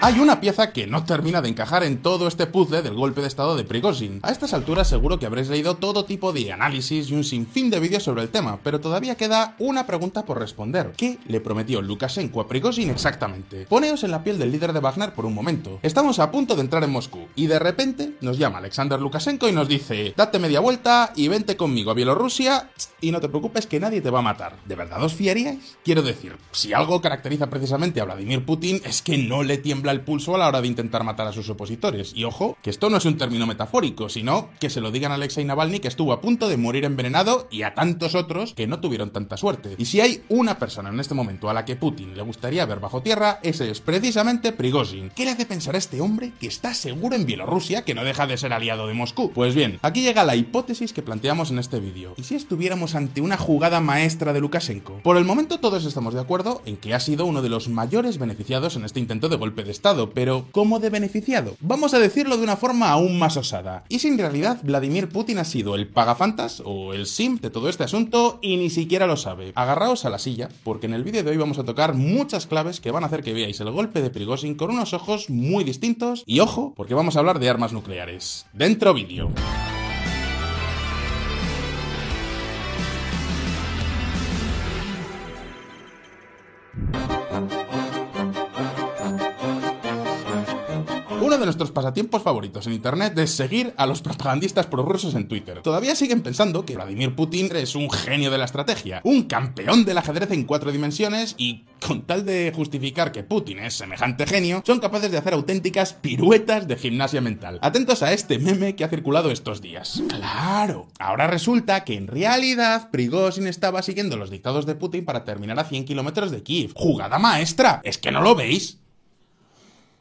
Hay una pieza que no termina de encajar en todo este puzzle del golpe de estado de Prigozhin. A estas alturas seguro que habréis leído todo tipo de análisis y un sinfín de vídeos sobre el tema, pero todavía queda una pregunta por responder. ¿Qué le prometió Lukashenko a Prigozhin exactamente? Poneos en la piel del líder de Wagner por un momento. Estamos a punto de entrar en Moscú y de repente nos llama Alexander Lukashenko y nos dice, date media vuelta y vente conmigo a Bielorrusia y no te preocupes que nadie te va a matar. ¿De verdad os fiaríais? Quiero decir, si algo caracteriza precisamente a Vladimir Putin es que no le tiembla el pulso a la hora de intentar matar a sus opositores. Y ojo, que esto no es un término metafórico, sino que se lo digan a Alexei Navalny que estuvo a punto de morir envenenado y a tantos otros que no tuvieron tanta suerte. Y si hay una persona en este momento a la que Putin le gustaría ver bajo tierra, ese es precisamente Prigozhin. ¿Qué le hace pensar a este hombre que está seguro en Bielorrusia que no deja de ser aliado de Moscú? Pues bien, aquí llega la hipótesis que planteamos en este vídeo. ¿Y si estuviéramos ante una jugada maestra de Lukashenko? Por el momento todos estamos de acuerdo en que ha sido uno de los mayores beneficiados en este intento de golpe de Estado, pero ¿cómo de beneficiado? Vamos a decirlo de una forma aún más osada. ¿Y si en realidad Vladimir Putin ha sido el pagafantas o el sim de todo este asunto y ni siquiera lo sabe? Agarraos a la silla, porque en el vídeo de hoy vamos a tocar muchas claves que van a hacer que veáis el golpe de Prigozhin con unos ojos muy distintos y ojo, porque vamos a hablar de armas nucleares. Dentro vídeo. Nuestros pasatiempos favoritos en internet es seguir a los propagandistas prorrusos en Twitter. Todavía siguen pensando que Vladimir Putin es un genio de la estrategia, un campeón del ajedrez en cuatro dimensiones y, con tal de justificar que Putin es semejante genio, son capaces de hacer auténticas piruetas de gimnasia mental. Atentos a este meme que ha circulado estos días. Claro, ahora resulta que en realidad Prigozhin estaba siguiendo los dictados de Putin para terminar a 100 kilómetros de Kiev. ¡Jugada maestra! ¿Es que no lo veis?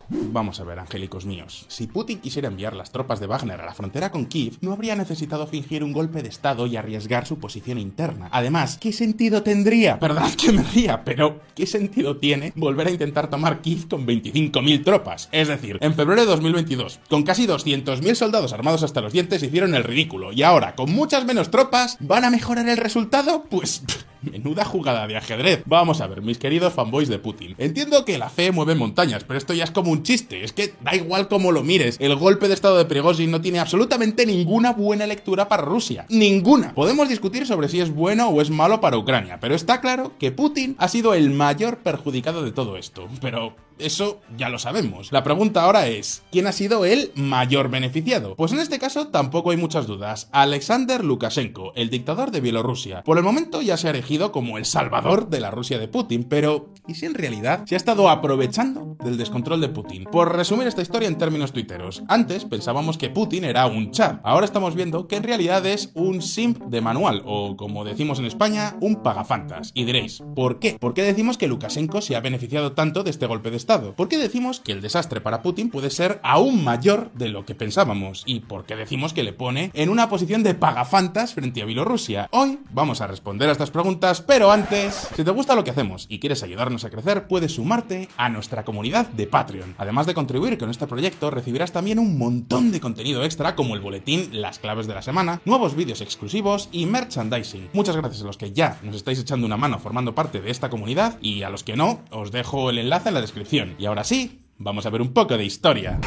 Vamos a ver, angélicos míos. Si Putin quisiera enviar las tropas de Wagner a la frontera con Kiev, no habría necesitado fingir un golpe de estado y arriesgar su posición interna. Además, ¿qué sentido tendría? Perdonad que me ría, pero ¿qué sentido tiene volver a intentar tomar Kiev con 25.000 tropas? Es decir, en febrero de 2022, con casi 200.000 soldados armados hasta los dientes, hicieron el ridículo. Y ahora, con muchas menos tropas, ¿van a mejorar el resultado? Pues... Menuda jugada de ajedrez. Vamos a ver, mis queridos fanboys de Putin. Entiendo que la fe mueve montañas, pero esto ya es como un chiste. Es que da igual cómo lo mires. El golpe de estado de Prigozhin no tiene absolutamente ninguna buena lectura para Rusia. Ninguna. Podemos discutir sobre si es bueno o es malo para Ucrania, pero está claro que Putin ha sido el mayor perjudicado de todo esto. Pero eso ya lo sabemos. La pregunta ahora es, ¿quién ha sido el mayor beneficiado? Pues en este caso tampoco hay muchas dudas. Alexander Lukashenko, el dictador de Bielorrusia. Por el momento ya se ha erigido como el salvador de la Rusia de Putin, pero ¿y si en realidad se ha estado aprovechando del descontrol de Putin? Por resumir esta historia en términos tuiteros, antes pensábamos que Putin era un chat. Ahora estamos viendo que en realidad es un simp de manual, o como decimos en España, un pagafantas. Y diréis, ¿por qué? ¿Por qué decimos que Lukashenko se ha beneficiado tanto de este golpe de ¿Por qué decimos que el desastre para Putin puede ser aún mayor de lo que pensábamos? ¿Y por qué decimos que le pone en una posición de pagafantas frente a Bielorrusia? Hoy vamos a responder a estas preguntas, pero antes, si te gusta lo que hacemos y quieres ayudarnos a crecer, puedes sumarte a nuestra comunidad de Patreon. Además de contribuir con este proyecto, recibirás también un montón de contenido extra como el boletín Las claves de la semana, nuevos vídeos exclusivos y merchandising. Muchas gracias a los que ya nos estáis echando una mano formando parte de esta comunidad y a los que no, os dejo el enlace en la descripción. Y ahora sí, vamos a ver un poco de historia.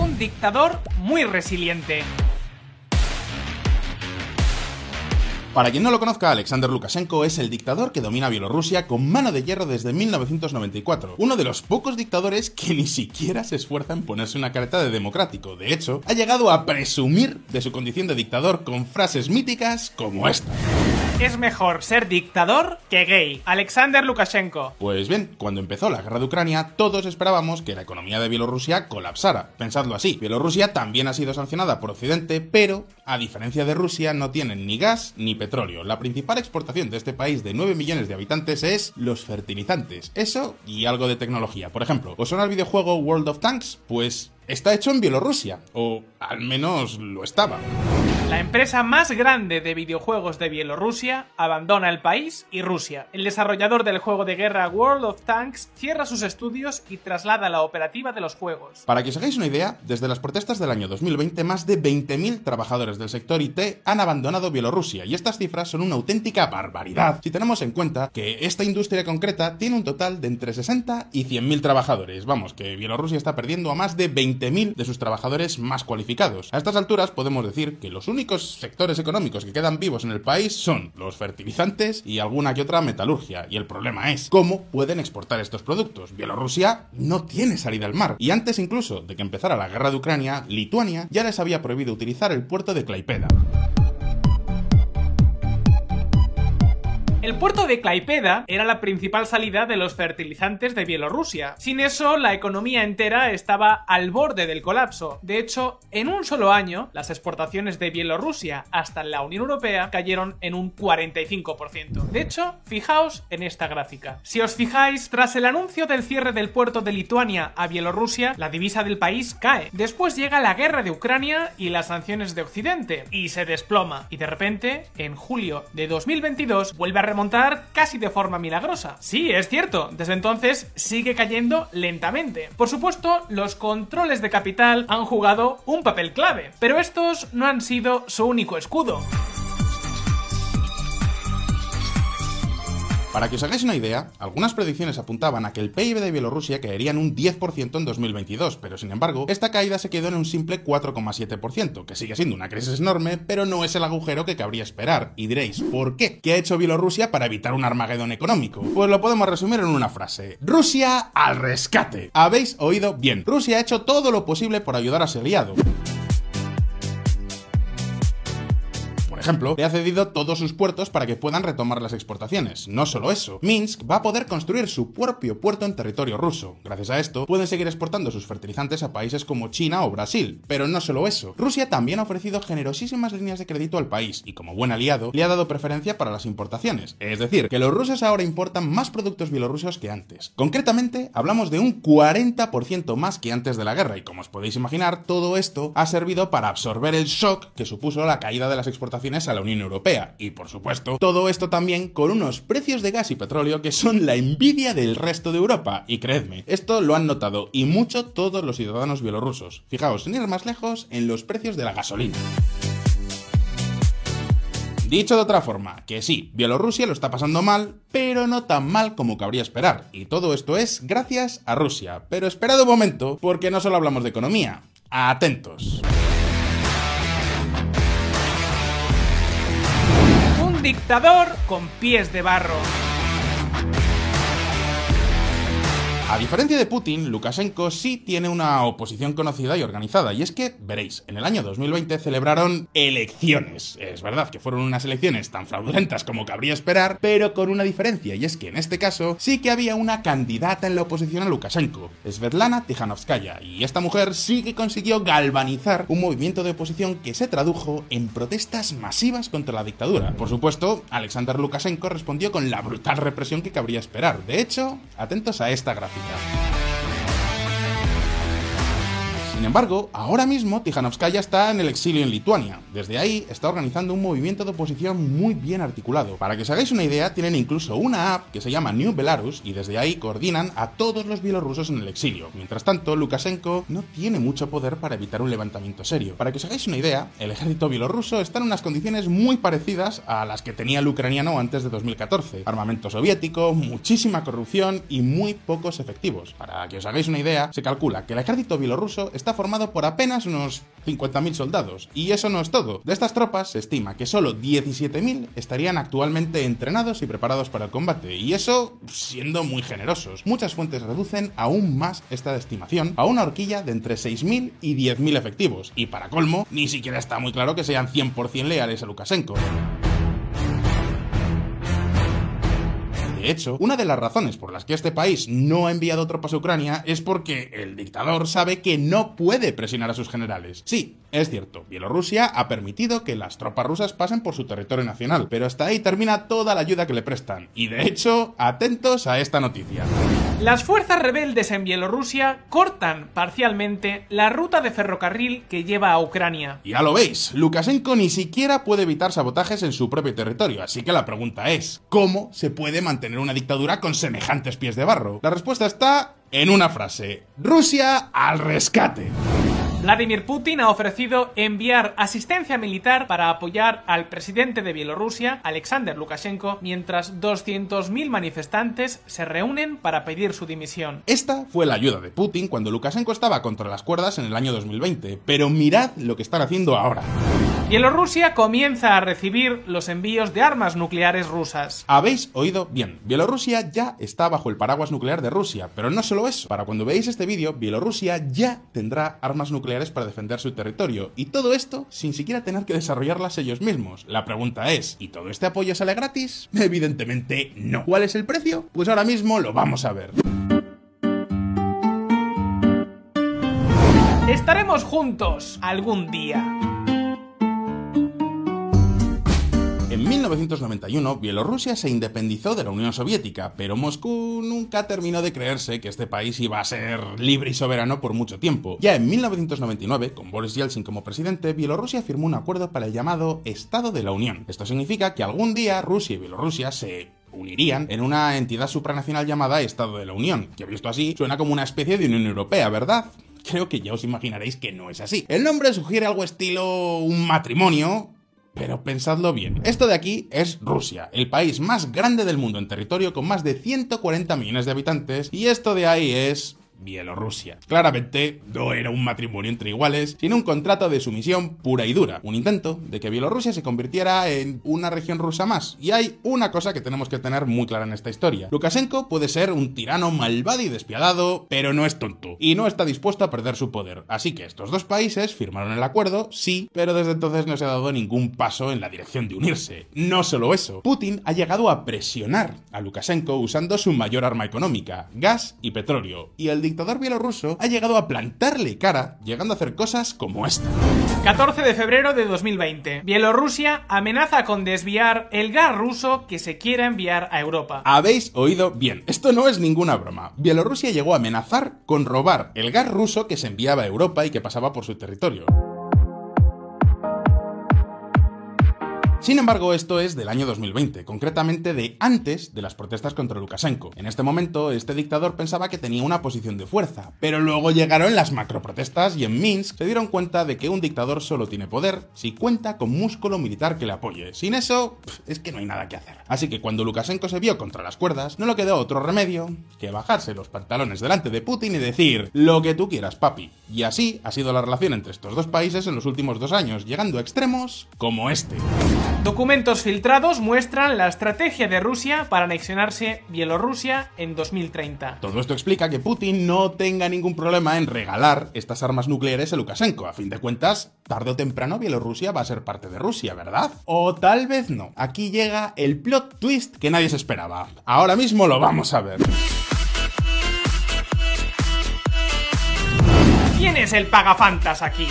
Un dictador muy resiliente. Para quien no lo conozca, Alexander Lukashenko es el dictador que domina Bielorrusia con mano de hierro desde 1994. Uno de los pocos dictadores que ni siquiera se esfuerza en ponerse una careta de democrático. De hecho, ha llegado a presumir de su condición de dictador con frases míticas como esta. Es mejor ser dictador que gay. Alexander Lukashenko. Pues bien, cuando empezó la guerra de Ucrania, todos esperábamos que la economía de Bielorrusia colapsara. Pensadlo así, Bielorrusia también ha sido sancionada por Occidente, pero, a diferencia de Rusia, no tienen ni gas ni petróleo. La principal exportación de este país de 9 millones de habitantes es los fertilizantes. Eso y algo de tecnología. Por ejemplo, ¿os suena el videojuego World of Tanks? Pues está hecho en Bielorrusia, o al menos lo estaba. La empresa más grande de videojuegos de Bielorrusia abandona el país y Rusia. El desarrollador del juego de guerra World of Tanks cierra sus estudios y traslada la operativa de los juegos. Para que os hagáis una idea, desde las protestas del año 2020, más de 20.000 trabajadores del sector IT han abandonado Bielorrusia y estas cifras son una auténtica barbaridad si tenemos en cuenta que esta industria concreta tiene un total de entre 60 y 100.000 trabajadores. Vamos, que Bielorrusia está perdiendo a más de 20.000 de sus trabajadores más cualificados. A estas alturas podemos decir que los únicos sectores económicos que quedan vivos en el país son los fertilizantes y alguna que otra metalurgia. Y el problema es cómo pueden exportar estos productos. Bielorrusia no tiene salida al mar. Y antes incluso de que empezara la guerra de Ucrania, Lituania ya les había prohibido utilizar el puerto de Klaipeda. El puerto de Klaipeda era la principal salida de los fertilizantes de Bielorrusia. Sin eso, la economía entera estaba al borde del colapso. De hecho, en un solo año, las exportaciones de Bielorrusia hasta la Unión Europea cayeron en un 45%. De hecho, fijaos en esta gráfica. Si os fijáis, tras el anuncio del cierre del puerto de Lituania a Bielorrusia, la divisa del país cae. Después llega la guerra de Ucrania y las sanciones de Occidente, y se desploma. Y de repente, en julio de 2022, vuelve a remontar casi de forma milagrosa. Sí, es cierto, desde entonces sigue cayendo lentamente. Por supuesto, los controles de capital han jugado un papel clave, pero estos no han sido su único escudo. Para que os hagáis una idea, algunas predicciones apuntaban a que el PIB de Bielorrusia caería en un 10% en 2022, pero sin embargo, esta caída se quedó en un simple 4,7%, que sigue siendo una crisis enorme, pero no es el agujero que cabría esperar. Y diréis, ¿por qué? ¿Qué ha hecho Bielorrusia para evitar un armagedón económico? Pues lo podemos resumir en una frase. Rusia al rescate. Habéis oído bien. Rusia ha hecho todo lo posible por ayudar a su aliado. Ejemplo, le ha cedido todos sus puertos para que puedan retomar las exportaciones. No solo eso, Minsk va a poder construir su propio puerto en territorio ruso. Gracias a esto, pueden seguir exportando sus fertilizantes a países como China o Brasil. Pero no solo eso, Rusia también ha ofrecido generosísimas líneas de crédito al país y como buen aliado le ha dado preferencia para las importaciones. Es decir, que los rusos ahora importan más productos bielorrusos que antes. Concretamente, hablamos de un 40% más que antes de la guerra y como os podéis imaginar, todo esto ha servido para absorber el shock que supuso la caída de las exportaciones a la Unión Europea. Y por supuesto, todo esto también con unos precios de gas y petróleo que son la envidia del resto de Europa. Y creedme, esto lo han notado y mucho todos los ciudadanos bielorrusos. Fijaos, sin ir más lejos, en los precios de la gasolina. Dicho de otra forma, que sí, Bielorrusia lo está pasando mal, pero no tan mal como cabría esperar. Y todo esto es gracias a Rusia. Pero esperad un momento, porque no solo hablamos de economía. Atentos. Dictador con pies de barro. A diferencia de Putin, Lukashenko sí tiene una oposición conocida y organizada, y es que, veréis, en el año 2020 celebraron elecciones. Es verdad que fueron unas elecciones tan fraudulentas como cabría esperar, pero con una diferencia, y es que en este caso sí que había una candidata en la oposición a Lukashenko, Svetlana Tikhanovskaya, y esta mujer sí que consiguió galvanizar un movimiento de oposición que se tradujo en protestas masivas contra la dictadura. Por supuesto, Alexander Lukashenko respondió con la brutal represión que cabría esperar. De hecho, atentos a esta gráfica. Africa. Sin embargo, ahora mismo Tijanovskaya está en el exilio en Lituania. Desde ahí está organizando un movimiento de oposición muy bien articulado. Para que os hagáis una idea, tienen incluso una app que se llama New Belarus y desde ahí coordinan a todos los bielorrusos en el exilio. Mientras tanto, Lukashenko no tiene mucho poder para evitar un levantamiento serio. Para que os hagáis una idea, el ejército bielorruso está en unas condiciones muy parecidas a las que tenía el ucraniano antes de 2014. Armamento soviético, muchísima corrupción y muy pocos efectivos. Para que os hagáis una idea, se calcula que el ejército bielorruso formado por apenas unos 50.000 soldados. Y eso no es todo. De estas tropas se estima que solo 17.000 estarían actualmente entrenados y preparados para el combate. Y eso siendo muy generosos. Muchas fuentes reducen aún más esta estimación a una horquilla de entre 6.000 y 10.000 efectivos. Y para colmo, ni siquiera está muy claro que sean 100% leales a Lukashenko. De hecho, una de las razones por las que este país no ha enviado tropas a Ucrania es porque el dictador sabe que no puede presionar a sus generales. Sí, Es cierto, Bielorrusia ha permitido que las tropas rusas pasen por su territorio nacional, pero hasta ahí termina toda la ayuda que le prestan. Y de hecho, atentos a esta noticia. Las fuerzas rebeldes en Bielorrusia cortan parcialmente la ruta de ferrocarril que lleva a Ucrania. Ya lo veis, Lukashenko ni siquiera puede evitar sabotajes en su propio territorio, así que la pregunta es, ¿cómo se puede mantener una dictadura con semejantes pies de barro? La respuesta está en una frase, Rusia al rescate. Vladimir Putin ha ofrecido enviar asistencia militar para apoyar al presidente de Bielorrusia, Alexander Lukashenko, mientras 200.000 manifestantes se reúnen para pedir su dimisión. Esta fue la ayuda de Putin cuando Lukashenko estaba contra las cuerdas en el año 2020, pero mirad lo que están haciendo ahora. Bielorrusia comienza a recibir los envíos de armas nucleares rusas. Habéis oído bien, Bielorrusia ya está bajo el paraguas nuclear de Rusia, pero no solo eso, para cuando veáis este vídeo, Bielorrusia ya tendrá armas nucleares para defender su territorio, y todo esto sin siquiera tener que desarrollarlas ellos mismos. La pregunta es, ¿y todo este apoyo sale gratis? Evidentemente no. ¿Cuál es el precio? Pues ahora mismo lo vamos a ver. Estaremos juntos algún día. 1991, Bielorrusia se independizó de la Unión Soviética, pero Moscú nunca terminó de creerse que este país iba a ser libre y soberano por mucho tiempo. Ya en 1999, con Boris Yeltsin como presidente, Bielorrusia firmó un acuerdo para el llamado Estado de la Unión. Esto significa que algún día Rusia y Bielorrusia se unirían en una entidad supranacional llamada Estado de la Unión, que visto así suena como una especie de Unión Europea, ¿verdad? Creo que ya os imaginaréis que no es así. El nombre sugiere algo estilo un matrimonio, pero pensadlo bien. Esto de aquí es Rusia, el país más grande del mundo en territorio con más de 140 millones de habitantes, y esto de ahí es Bielorrusia. Claramente no era un matrimonio entre iguales, sino un contrato de sumisión pura y dura, un intento de que Bielorrusia se convirtiera en una región rusa más. Y hay una cosa que tenemos que tener muy clara en esta historia. Lukashenko puede ser un tirano malvado y despiadado, pero no es tonto, y no está dispuesto a perder su poder. Así que estos dos países firmaron el acuerdo, sí, pero desde entonces no se ha dado ningún paso en la dirección de unirse. No solo eso, Putin ha llegado a presionar a Lukashenko usando su mayor arma económica, gas y petróleo, y el dictador bielorruso ha llegado a plantarle cara, llegando a hacer cosas como esta. 14 de febrero de 2020. Bielorrusia amenaza con desviar el gas ruso que se quiera enviar a Europa. Habéis oído bien, esto no es ninguna broma. Bielorrusia llegó a amenazar con robar el gas ruso que se enviaba a Europa y que pasaba por su territorio. Sin embargo, esto es del año 2020, concretamente de antes de las protestas contra Lukashenko. En este momento, este dictador pensaba que tenía una posición de fuerza, pero luego llegaron las macroprotestas y en Minsk se dieron cuenta de que un dictador solo tiene poder si cuenta con músculo militar que le apoye. Sin eso, es que no hay nada que hacer. Así que cuando Lukashenko se vio contra las cuerdas, no le quedó otro remedio que bajarse los pantalones delante de Putin y decir lo que tú quieras, papi. Y así ha sido la relación entre estos dos países en los últimos dos años, llegando a extremos como este. Documentos filtrados muestran la estrategia de Rusia para anexionarse Bielorrusia en 2030. Todo esto explica que Putin no tenga ningún problema en regalar estas armas nucleares a Lukashenko. A fin de cuentas, tarde o temprano Bielorrusia va a ser parte de Rusia, ¿verdad? O tal vez no. Aquí llega el plot twist que nadie se esperaba. Ahora mismo lo vamos a ver. ¿Quién es el pagafantas aquí?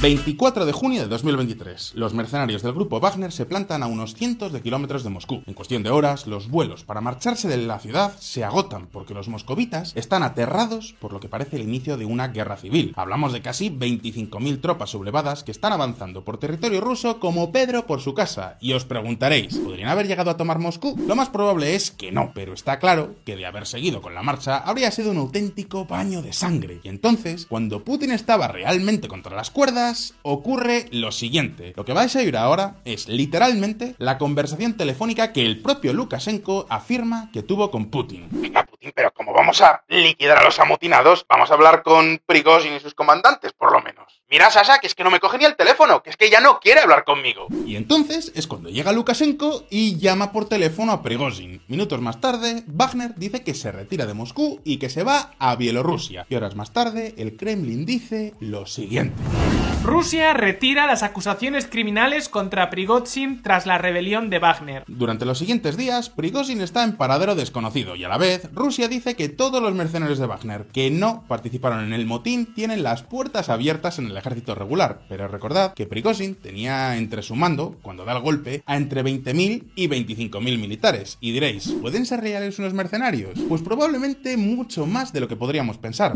24 de junio de 2023. Los mercenarios del grupo Wagner se plantan a unos cientos de kilómetros de Moscú. En cuestión de horas, los vuelos para marcharse de la ciudad se agotan porque los moscovitas están aterrados por lo que parece el inicio de una guerra civil. Hablamos de casi 25.000 tropas sublevadas que están avanzando por territorio ruso como Pedro por su casa. Y os preguntaréis, ¿podrían haber llegado a tomar Moscú? Lo más probable es que no, pero está claro que de haber seguido con la marcha habría sido un auténtico baño de sangre. Y entonces, cuando Putin estaba realmente contra las cuerdas, ocurre lo siguiente. Lo que vais a oír ahora es literalmente la conversación telefónica que el propio Lukashenko afirma que tuvo con Putin. Venga, Putin, pero como vamos a liquidar a los amotinados, vamos a hablar con Prigozhin y sus comandantes, por lo menos. Mira, Sasha, que es que no me coge ni el teléfono, que es que ya no quiere hablar conmigo. Y entonces es cuando llega Lukashenko y llama por teléfono a Prigozhin. Minutos más tarde, Wagner dice que se retira de Moscú y que se va a Bielorrusia. Y horas más tarde, el Kremlin dice lo siguiente. Rusia retira las acusaciones criminales contra Prigozhin tras la rebelión de Wagner. Durante los siguientes días, Prigozhin está en paradero desconocido y a la vez Rusia dice que todos los mercenarios de Wagner que no participaron en el motín tienen las puertas abiertas en el ejército regular. Pero recordad que Prigozhin tenía entre su mando, cuando da el golpe, a entre 20.000 y 25.000 militares. Y diréis, ¿pueden ser reales unos mercenarios? Pues probablemente mucho más de lo que podríamos pensar.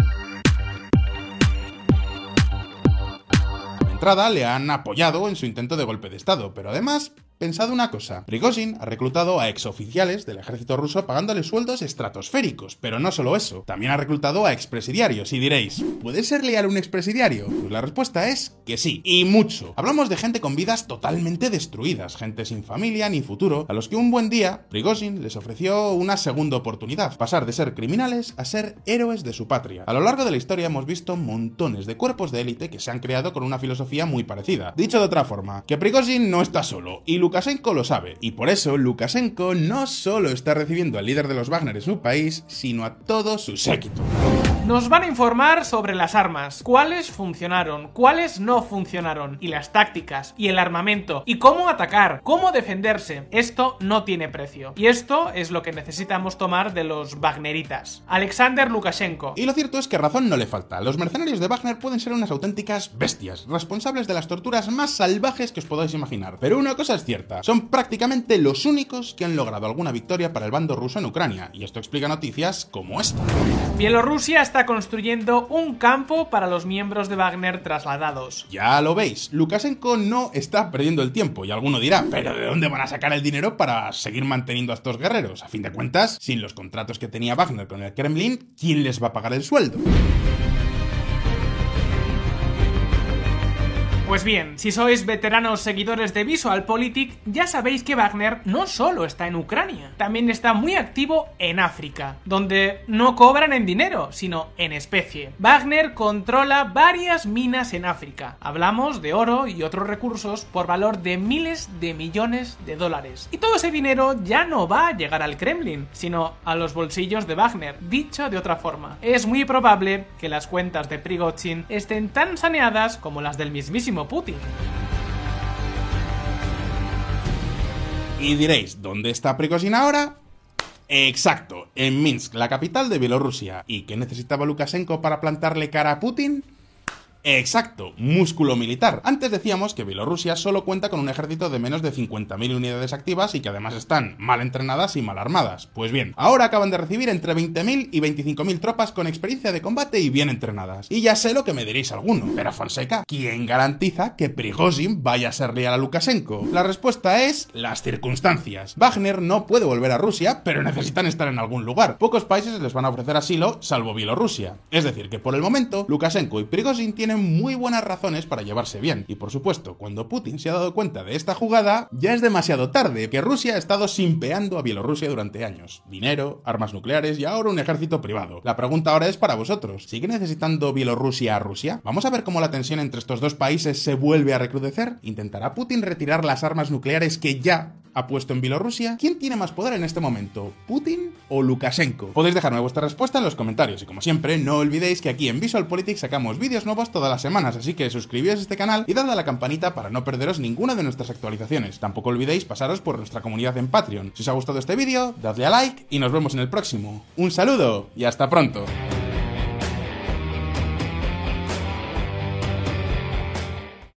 Le han apoyado en su intento de golpe de estado, pero además Pensad una cosa, Prigozhin ha reclutado a exoficiales del ejército ruso pagándoles sueldos estratosféricos, pero no solo eso, también ha reclutado a expresidiarios y diréis, ¿puede ser leal un expresidiario? Pues la respuesta es que sí, y mucho. Hablamos de gente con vidas totalmente destruidas, gente sin familia ni futuro, a los que un buen día Prigozhin les ofreció una segunda oportunidad, pasar de ser criminales a ser héroes de su patria. A lo largo de la historia hemos visto montones de cuerpos de élite que se han creado con una filosofía muy parecida. Dicho de otra forma, que Prigozhin no está solo, y Lukashenko lo sabe, y por eso Lukashenko no solo está recibiendo al líder de los Wagner en su país, sino a todo su séquito. Nos van a informar sobre las armas, cuáles funcionaron, cuáles no funcionaron, y las tácticas, y el armamento, y cómo atacar, cómo defenderse. Esto no tiene precio. Y esto es lo que necesitamos tomar de los Wagneritas. Alexander Lukashenko. Y lo cierto es que razón no le falta. Los mercenarios de Wagner pueden ser unas auténticas bestias, responsables de las torturas más salvajes que os podáis imaginar. Pero una cosa es cierta, son prácticamente los únicos que han logrado alguna victoria para el bando ruso en Ucrania, y esto explica noticias como esta. Bielorrusia está construyendo un campo para los miembros de Wagner trasladados. Ya lo veis, Lukashenko no está perdiendo el tiempo, y alguno dirá, pero ¿de dónde van a sacar el dinero para seguir manteniendo a estos guerreros? A fin de cuentas, sin los contratos que tenía Wagner con el Kremlin, ¿quién les va a pagar el sueldo? Pues bien, si sois veteranos seguidores de VisualPolitik, ya sabéis que Wagner no solo está en Ucrania, también está muy activo en África, donde no cobran en dinero, sino en especie. Wagner controla varias minas en África. Hablamos de oro y otros recursos por valor de miles de millones de dólares. Y todo ese dinero ya no va a llegar al Kremlin, sino a los bolsillos de Wagner. Dicho de otra forma, es muy probable que las cuentas de Prigozhin estén tan saneadas como las del mismísimo Putin. Y diréis, ¿dónde está Prigozhin ahora? Exacto, en Minsk, la capital de Bielorrusia. ¿Y qué necesitaba Lukashenko para plantarle cara a Putin? Exacto, músculo militar. Antes decíamos que Bielorrusia solo cuenta con un ejército de menos de 50.000 unidades activas y que además están mal entrenadas y mal armadas. Pues bien, ahora acaban de recibir entre 20.000 y 25.000 tropas con experiencia de combate y bien entrenadas. Y ya sé lo que me diréis alguno, pero Fonseca, ¿quién garantiza que Prigozhin vaya a ser leal a Lukashenko? La respuesta es las circunstancias. Wagner no puede volver a Rusia, pero necesitan estar en algún lugar. Pocos países les van a ofrecer asilo, salvo Bielorrusia. Es decir, que por el momento, Lukashenko y Prigozhin tienen muy buenas razones para llevarse bien. Y por supuesto, cuando Putin se ha dado cuenta de esta jugada, ya es demasiado tarde, que Rusia ha estado simpeando a Bielorrusia durante años. Dinero, armas nucleares y ahora un ejército privado. La pregunta ahora es para vosotros. ¿Sigue necesitando Bielorrusia a Rusia? Vamos a ver cómo la tensión entre estos dos países se vuelve a recrudecer. ¿Intentará Putin retirar las armas nucleares que ya ha puesto en Bielorrusia? ¿Quién tiene más poder en este momento? ¿Putin o Lukashenko? Podéis dejarme vuestra respuesta en los comentarios y como siempre, no olvidéis que aquí en Visual Politics sacamos vídeos nuevos todas las semanas, así que suscribíos a este canal y dadle a la campanita para no perderos ninguna de nuestras actualizaciones. Tampoco olvidéis pasaros por nuestra comunidad en Patreon. Si os ha gustado este vídeo, dadle a like y nos vemos en el próximo. Un saludo y hasta pronto.